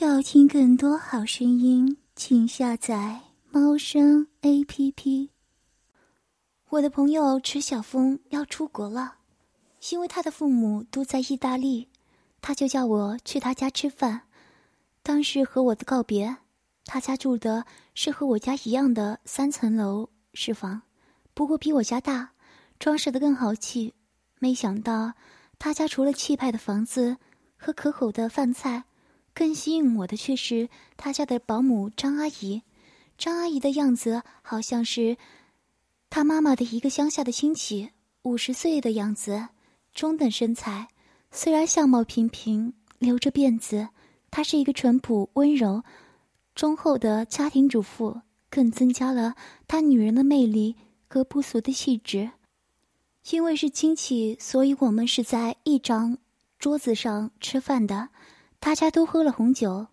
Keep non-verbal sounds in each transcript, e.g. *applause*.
要听更多好声音，请下载猫声 A P P。我的朋友池小峰要出国了，因为他的父母都在意大利，他就叫我去他家吃饭。当时和我的告别，他家住的是和我家一样的三层楼是房，不过比我家大，装饰的更豪气。没想到他家除了气派的房子和可口的饭菜。更吸引我的却是他家的保姆张阿姨。张阿姨的样子好像是他妈妈的一个乡下的亲戚，五十岁的样子，中等身材，虽然相貌平平，留着辫子，她是一个淳朴温柔、忠厚的家庭主妇，更增加了她女人的魅力和不俗的气质。因为是亲戚，所以我们是在一张桌子上吃饭的。大家都喝了红酒，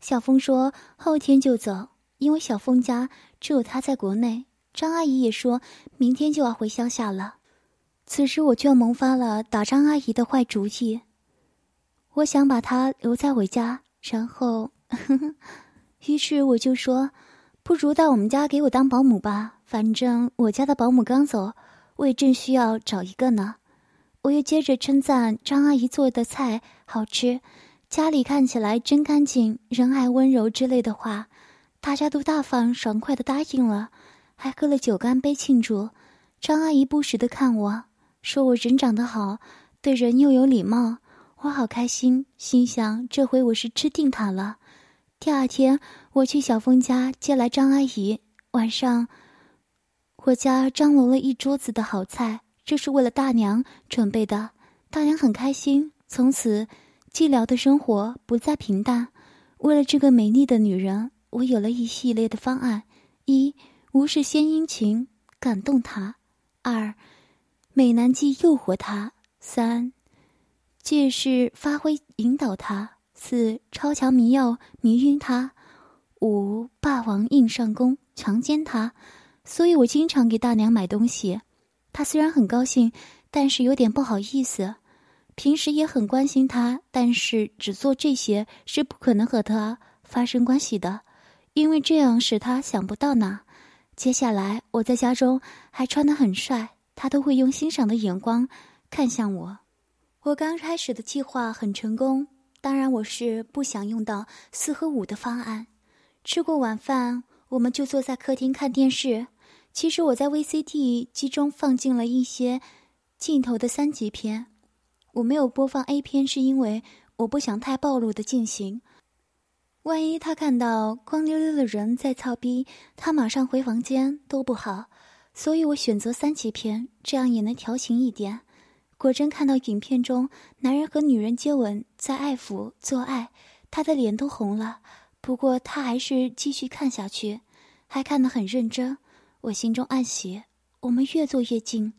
小峰说后天就走，因为小峰家只有他在国内。张阿姨也说明天就要回乡下了。此时我却萌发了打张阿姨的坏主意，我想把她留在我家，然后，*laughs* 于是我就说，不如到我们家给我当保姆吧，反正我家的保姆刚走，我也正需要找一个呢。我又接着称赞张阿姨做的菜好吃。家里看起来真干净，人还温柔之类的话，大家都大方爽快的答应了，还喝了酒干杯庆祝。张阿姨不时的看我，说我人长得好，对人又有礼貌，我好开心，心想这回我是吃定她了。第二天，我去小峰家接来张阿姨，晚上，我家张罗了一桌子的好菜，这是为了大娘准备的，大娘很开心，从此。寂寥的生活不再平淡。为了这个美丽的女人，我有了一系列的方案：一、无事献殷勤，感动她；二、美男计诱惑她；三、借势发挥引导她；四、超强迷药迷晕她；五、霸王硬上弓强奸她。所以我经常给大娘买东西，她虽然很高兴，但是有点不好意思。平时也很关心他，但是只做这些是不可能和他发生关系的，因为这样使他想不到呢。接下来我在家中还穿得很帅，他都会用欣赏的眼光看向我。我刚开始的计划很成功，当然我是不想用到四和五的方案。吃过晚饭，我们就坐在客厅看电视。其实我在 VCD 机中放进了一些镜头的三级片。我没有播放 A 片，是因为我不想太暴露的进行。万一他看到光溜溜的人在操逼，他马上回房间多不好。所以我选择三级片，这样也能调情一点。果真看到影片中男人和女人接吻，在爱抚做爱，他的脸都红了。不过他还是继续看下去，还看得很认真。我心中暗喜，我们越坐越近，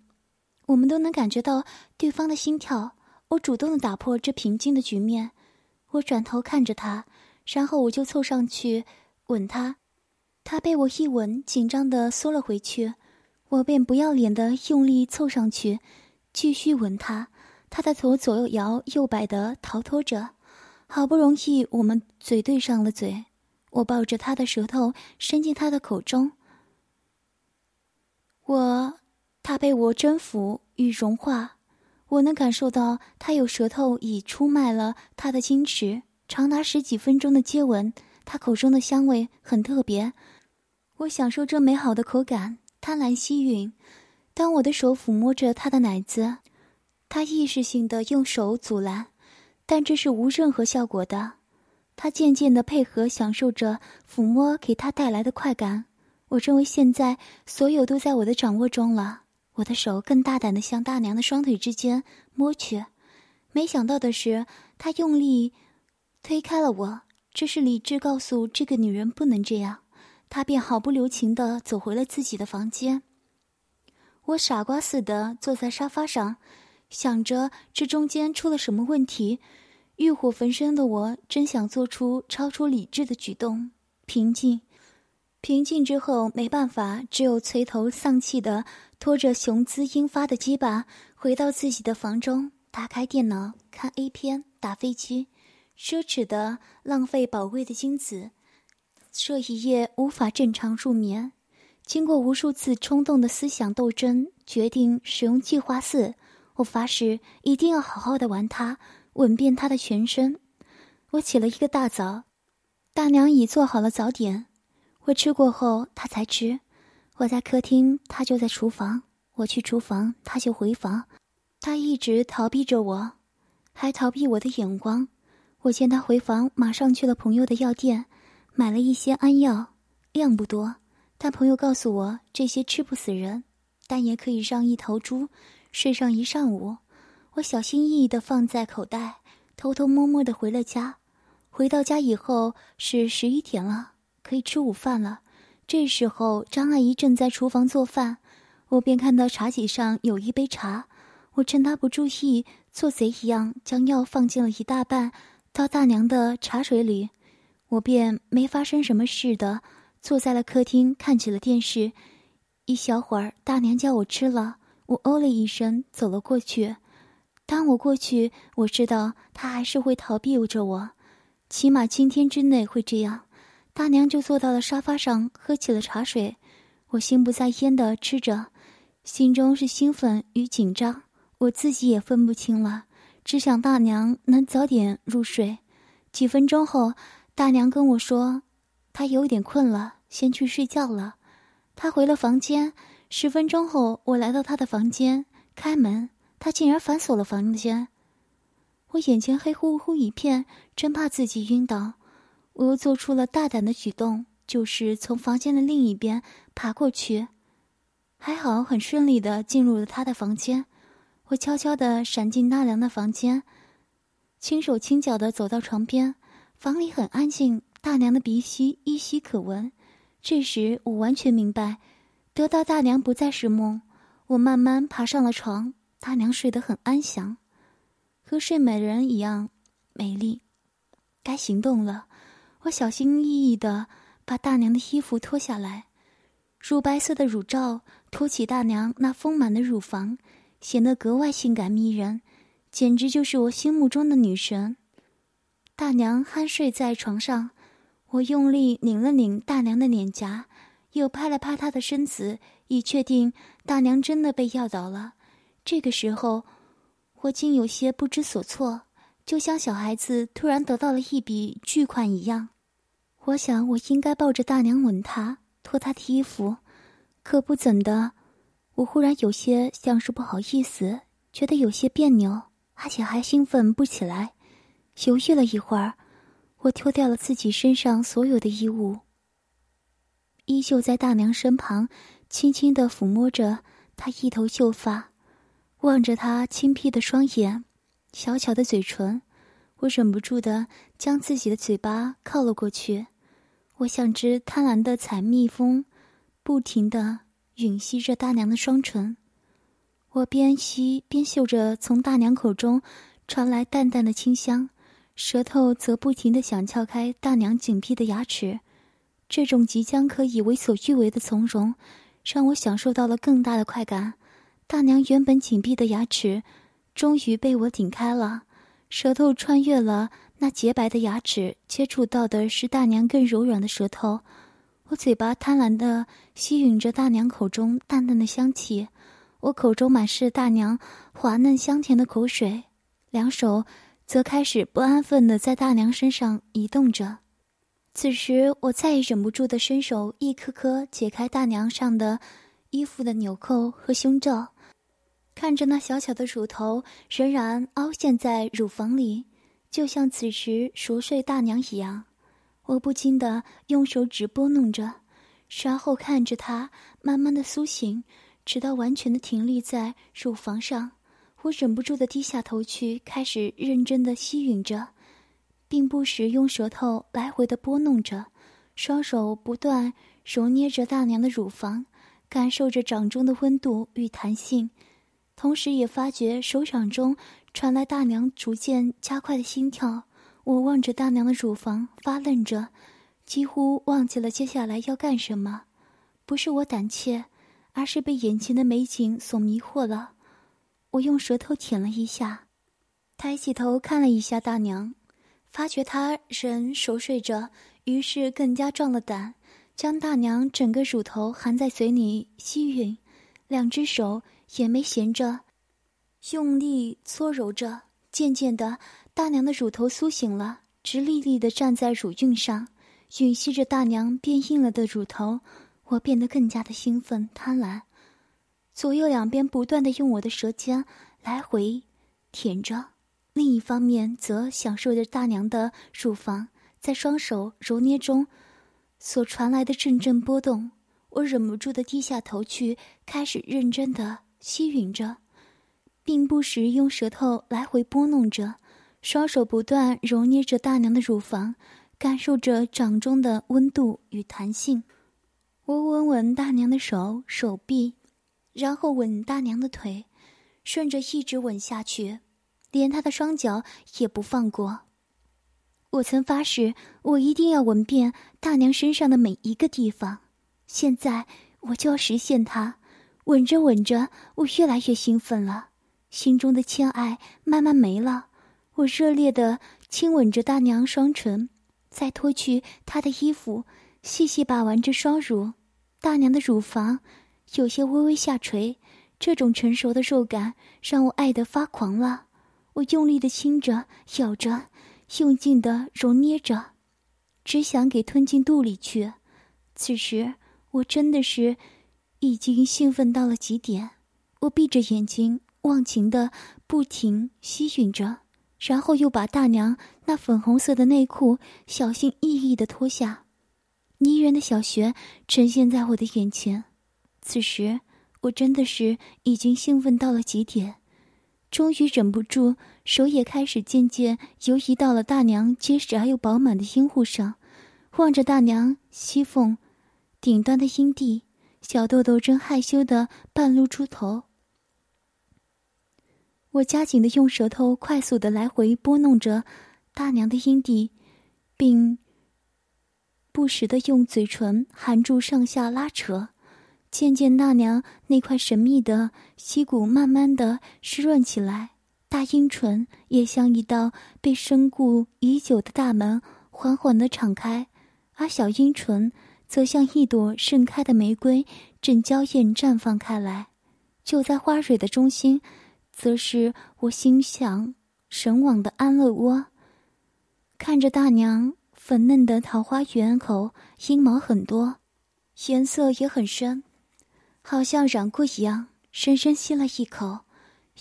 我们都能感觉到对方的心跳。我主动的打破这平静的局面，我转头看着他，然后我就凑上去吻他，他被我一吻，紧张的缩了回去，我便不要脸的用力凑上去，继续吻他，他的头左右摇右摆的逃脱着，好不容易我们嘴对上了嘴，我抱着他的舌头伸进他的口中，我，他被我征服与融化。我能感受到他有舌头已出卖了他的矜持，长达十几分钟的接吻，他口中的香味很特别，我享受这美好的口感，贪婪吸吮。当我的手抚摸着他的奶子，他意识性的用手阻拦，但这是无任何效果的。他渐渐的配合，享受着抚摸给他带来的快感。我认为现在所有都在我的掌握中了。我的手更大胆地向大娘的双腿之间摸去，没想到的是，她用力推开了我。这是理智告诉这个女人不能这样，她便毫不留情地走回了自己的房间。我傻瓜似的坐在沙发上，想着这中间出了什么问题。欲火焚身的我真想做出超出理智的举动。平静，平静之后没办法，只有垂头丧气的。拖着雄姿英发的鸡巴回到自己的房中，打开电脑看 A 片、打飞机，奢侈的浪费宝贵的精子，这一夜无法正常入眠。经过无数次冲动的思想斗争，决定使用计划四。我发誓一定要好好的玩它，吻遍它的全身。我起了一个大早，大娘已做好了早点。我吃过后，她才吃。我在客厅，他就在厨房。我去厨房，他就回房。他一直逃避着我，还逃避我的眼光。我见他回房，马上去了朋友的药店，买了一些安药，量不多。但朋友告诉我，这些吃不死人，但也可以让一头猪睡上一上午。我小心翼翼地放在口袋，偷偷摸摸地回了家。回到家以后是十一点了，可以吃午饭了。这时候张阿姨正在厨房做饭，我便看到茶几上有一杯茶。我趁她不注意，做贼一样将药放进了一大半到大娘的茶水里，我便没发生什么事的。坐在了客厅，看起了电视。一小会儿，大娘叫我吃了，我哦了一声，走了过去。当我过去，我知道她还是会逃避着我，起码今天之内会这样。大娘就坐到了沙发上，喝起了茶水。我心不在焉的吃着，心中是兴奋与紧张，我自己也分不清了，只想大娘能早点入睡。几分钟后，大娘跟我说。她有点困了，先去睡觉了。她回了房间。十分钟后，我来到她的房间，开门，她竟然反锁了房间。我眼前黑乎乎一片，真怕自己晕倒。我又做出了大胆的举动，就是从房间的另一边爬过去。还好，很顺利的进入了他的房间。我悄悄的闪进纳凉的房间，轻手轻脚的走到床边。房里很安静。大娘的鼻息依稀可闻，这时我完全明白，得到大娘不再是梦。我慢慢爬上了床，大娘睡得很安详，和睡美人一样美丽。该行动了，我小心翼翼的把大娘的衣服脱下来，乳白色的乳罩托起大娘那丰满的乳房，显得格外性感迷人，简直就是我心目中的女神。大娘酣睡在床上。我用力拧了拧大娘的脸颊，又拍了拍她的身子，以确定大娘真的被药倒了。这个时候，我竟有些不知所措，就像小孩子突然得到了一笔巨款一样。我想，我应该抱着大娘吻她，脱她的衣服，可不怎的，我忽然有些像是不好意思，觉得有些别扭，而且还兴奋不起来。犹豫了一会儿。我脱掉了自己身上所有的衣物，依旧在大娘身旁，轻轻的抚摸着她一头秀发，望着她轻闭的双眼，小巧的嘴唇，我忍不住的将自己的嘴巴靠了过去。我像只贪婪的采蜜蜂，不停的吮吸着大娘的双唇。我边吸边嗅着从大娘口中传来淡淡的清香。舌头则不停的想撬开大娘紧闭的牙齿，这种即将可以为所欲为的从容，让我享受到了更大的快感。大娘原本紧闭的牙齿，终于被我顶开了，舌头穿越了那洁白的牙齿，接触到的是大娘更柔软的舌头。我嘴巴贪婪地吸吮着大娘口中淡淡的香气，我口中满是大娘滑嫩香甜的口水，两手。则开始不安分地在大娘身上移动着。此时，我再也忍不住地伸手一颗颗解开大娘上的衣服的纽扣和胸罩，看着那小小的乳头仍然凹陷在乳房里，就像此时熟睡大娘一样。我不禁地用手指拨弄着，然后看着她慢慢的苏醒，直到完全的停立在乳房上。我忍不住的低下头去，开始认真的吸吮着，并不时用舌头来回的拨弄着，双手不断揉捏着大娘的乳房，感受着掌中的温度与弹性，同时也发觉手掌中传来大娘逐渐加快的心跳。我望着大娘的乳房发愣着，几乎忘记了接下来要干什么。不是我胆怯，而是被眼前的美景所迷惑了。我用舌头舔了一下，抬起头看了一下大娘，发觉她仍熟睡着，于是更加壮了胆，将大娘整个乳头含在嘴里吸吮，两只手也没闲着，用力搓揉着。渐渐的，大娘的乳头苏醒了，直立立的站在乳晕上，吮吸着大娘变硬了的乳头。我变得更加的兴奋贪婪，左右两边不断的用我的舌尖来回舔着，另一方面则享受着大娘的乳房在双手揉捏中所传来的阵阵波动。我忍不住的低下头去，开始认真的吸吮着。并不时用舌头来回拨弄着，双手不断揉捏着大娘的乳房，感受着掌中的温度与弹性。我吻吻大娘的手、手臂，然后吻大娘的腿，顺着一直吻下去，连她的双脚也不放过。我曾发誓，我一定要吻遍大娘身上的每一个地方。现在我就要实现它。吻着吻着，我越来越兴奋了。心中的欠爱慢慢没了，我热烈的亲吻着大娘双唇，再脱去她的衣服，细细把玩着双乳。大娘的乳房有些微微下垂，这种成熟的肉感让我爱得发狂了。我用力的亲着、咬着，用劲的揉捏着，只想给吞进肚里去。此时我真的是已经兴奋到了极点，我闭着眼睛。忘情的不停吸吮着，然后又把大娘那粉红色的内裤小心翼翼的脱下，泥人的小穴呈现在我的眼前。此时，我真的是已经兴奋到了极点，终于忍不住，手也开始渐渐游移到了大娘结实而又饱满的阴户上，望着大娘膝缝顶端的阴蒂，小豆豆正害羞的半露出头。我加紧的用舌头快速的来回拨弄着大娘的阴蒂，并不时的用嘴唇含住上下拉扯。渐渐，大娘那块神秘的溪谷慢慢的湿润起来，大阴唇也像一道被深固已久的大门，缓缓的敞开，而小阴唇则像一朵盛开的玫瑰，正娇艳绽放开来。就在花蕊的中心。则是我心想神往的安乐窝。看着大娘粉嫩的桃花源口，阴毛很多，颜色也很深，好像染过一样。深深吸了一口，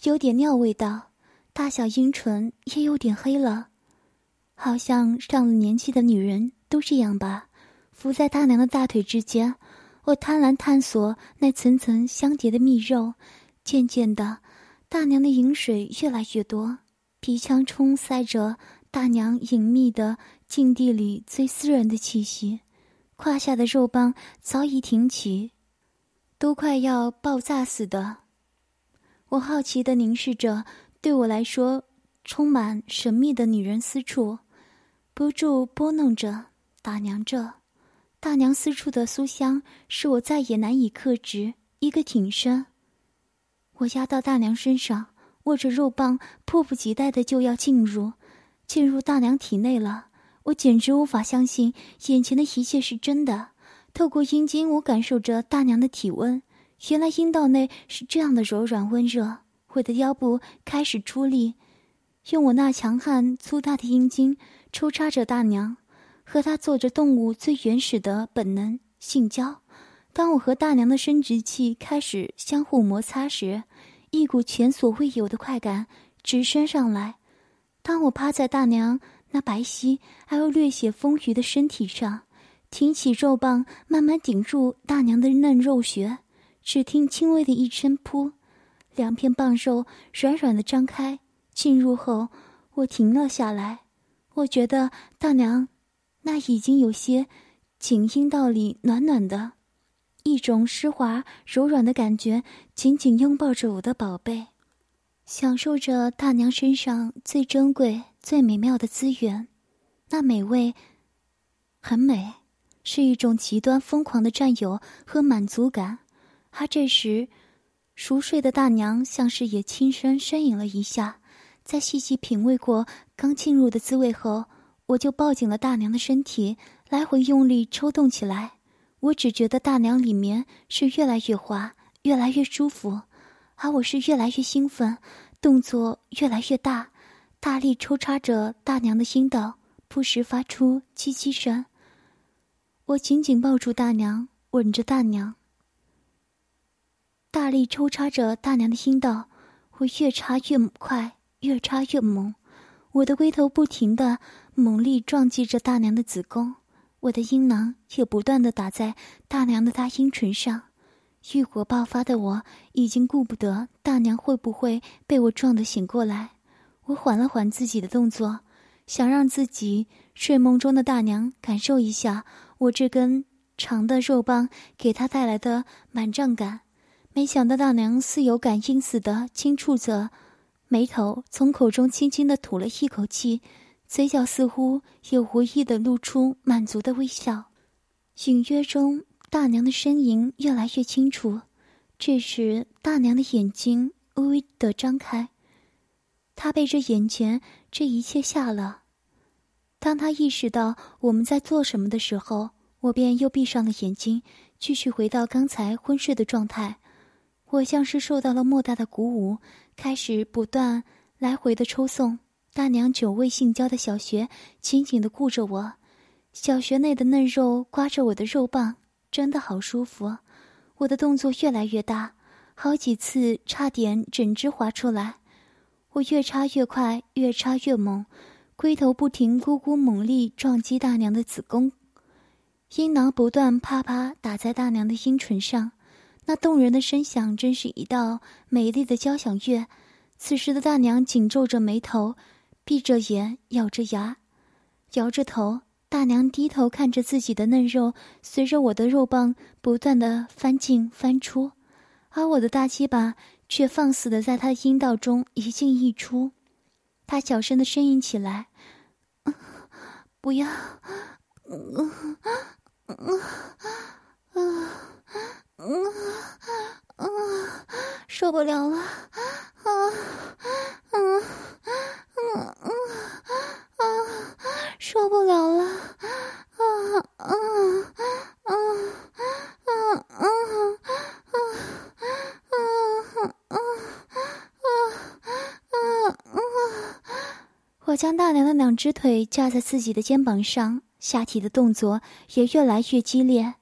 有点尿味道。大小阴唇也有点黑了，好像上了年纪的女人都这样吧。伏在大娘的大腿之间，我贪婪探索那层层相叠的蜜肉，渐渐的。大娘的饮水越来越多，鼻腔充塞着大娘隐秘的禁地里最私人的气息，胯下的肉棒早已挺起，都快要爆炸似的。我好奇的凝视着对我来说充满神秘的女人私处，不住拨弄着打量着。大娘私处的酥香，使我再也难以克制，一个挺身。我压到大娘身上，握着肉棒，迫不及待的就要进入，进入大娘体内了。我简直无法相信眼前的一切是真的。透过阴茎，我感受着大娘的体温，原来阴道内是这样的柔软温热。我的腰部开始出力，用我那强悍粗大的阴茎抽插着大娘，和她做着动物最原始的本能性交。当我和大娘的生殖器开始相互摩擦时，一股前所未有的快感直升上来。当我趴在大娘那白皙而又略显丰腴的身体上，挺起肉棒，慢慢顶住大娘的嫩肉穴，只听轻微的一声“噗”，两片棒肉软软的张开。进入后，我停了下来。我觉得大娘那已经有些紧阴道里暖暖的。一种湿滑柔软的感觉，紧紧拥抱着我的宝贝，享受着大娘身上最珍贵、最美妙的资源。那美味，很美，是一种极端疯狂的占有和满足感。而这时，熟睡的大娘像是也轻声呻吟了一下，在细细品味过刚进入的滋味后，我就抱紧了大娘的身体，来回用力抽动起来。我只觉得大娘里面是越来越滑，越来越舒服，而我是越来越兴奋，动作越来越大，大力抽插着大娘的阴道，不时发出叽叽声。我紧紧抱住大娘，吻着大娘，大力抽插着大娘的阴道，我越插越快，越插越猛，我的龟头不停的猛力撞击着大娘的子宫。我的阴囊也不断的打在大娘的大阴唇上，欲火爆发的我已经顾不得大娘会不会被我撞得醒过来。我缓了缓自己的动作，想让自己睡梦中的大娘感受一下我这根长的肉棒给她带来的满胀感。没想到大娘似有感应似的轻触着眉头，从口中轻轻的吐了一口气。嘴角似乎也无意的露出满足的微笑，隐约中大娘的身影越来越清楚。这时，大娘的眼睛微微的张开，她被这眼前这一切吓了。当她意识到我们在做什么的时候，我便又闭上了眼睛，继续回到刚才昏睡的状态。我像是受到了莫大的鼓舞，开始不断来回的抽送。大娘久未性交的小穴紧紧的顾着我，小穴内的嫩肉刮着我的肉棒，真的好舒服。我的动作越来越大，好几次差点整只滑出来。我越插越快，越插越猛，龟头不停咕咕猛力撞击大娘的子宫，阴囊不断啪啪打在大娘的阴唇上，那动人的声响真是一道美丽的交响乐。此时的大娘紧皱着眉头。闭着眼，咬着牙，摇着头。大娘低头看着自己的嫩肉，随着我的肉棒不断的翻进翻出，而我的大鸡巴却放肆的在她的阴道中一进一出。她小声的呻吟起来：“ *laughs* 不要，嗯嗯嗯嗯嗯嗯，受不了了，只腿架在自己的肩膀上，下体的动作也越来越激烈。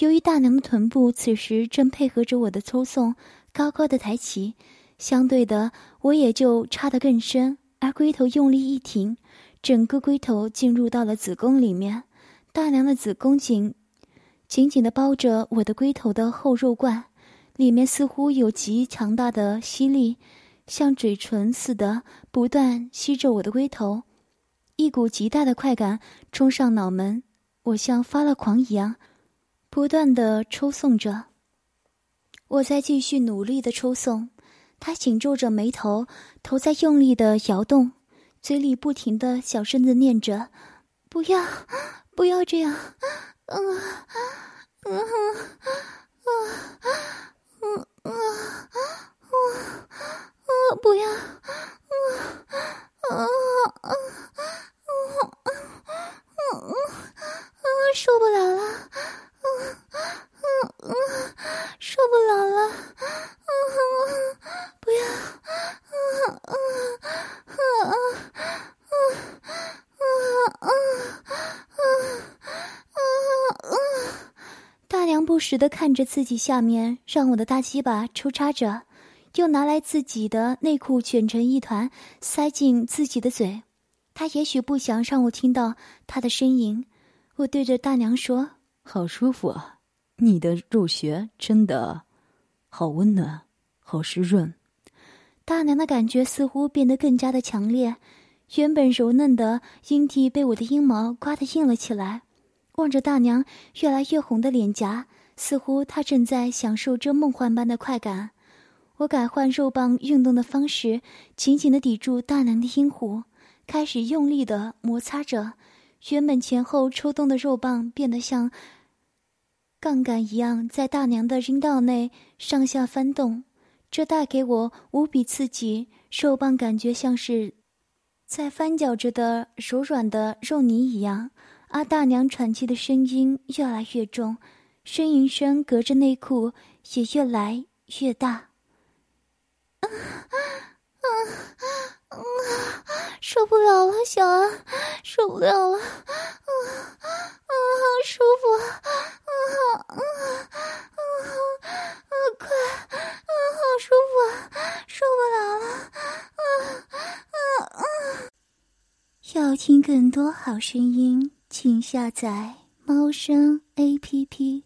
由于大娘的臀部此时正配合着我的抽送，高高的抬起，相对的，我也就插得更深。而龟头用力一停，整个龟头进入到了子宫里面。大娘的子宫颈紧紧的包着我的龟头的厚肉冠，里面似乎有极强大的吸力，像嘴唇似的不断吸着我的龟头。一股极大的快感冲上脑门，我像发了狂一样，不断的抽送着。我在继续努力的抽送。他紧皱着眉头，头在用力的摇动，嘴里不停的小声的念着：“不要，不要这样，嗯，嗯，嗯，嗯，嗯，嗯，不要，时的看着自己下面，让我的大鸡巴抽插着，又拿来自己的内裤卷成一团，塞进自己的嘴。他也许不想让我听到他的呻吟。我对着大娘说：“好舒服啊，你的肉穴真的好温暖，好湿润。”大娘的感觉似乎变得更加的强烈，原本柔嫩的阴蒂被我的阴毛刮得硬了起来。望着大娘越来越红的脸颊，似乎他正在享受这梦幻般的快感。我改换肉棒运动的方式，紧紧的抵住大娘的阴户，开始用力的摩擦着。原本前后抽动的肉棒变得像杠杆一样，在大娘的阴道内上下翻动。这带给我无比刺激，肉棒感觉像是在翻搅着的柔软的肉泥一样。阿大娘喘气的声音越来越重，呻吟声隔着内裤也越来越大。啊啊啊！受不了了，小安，受不了了！啊啊，好舒服！啊啊啊啊！快啊，好舒服啊，受不了了！啊啊啊！要听更多好声音。请下载猫声 A P P。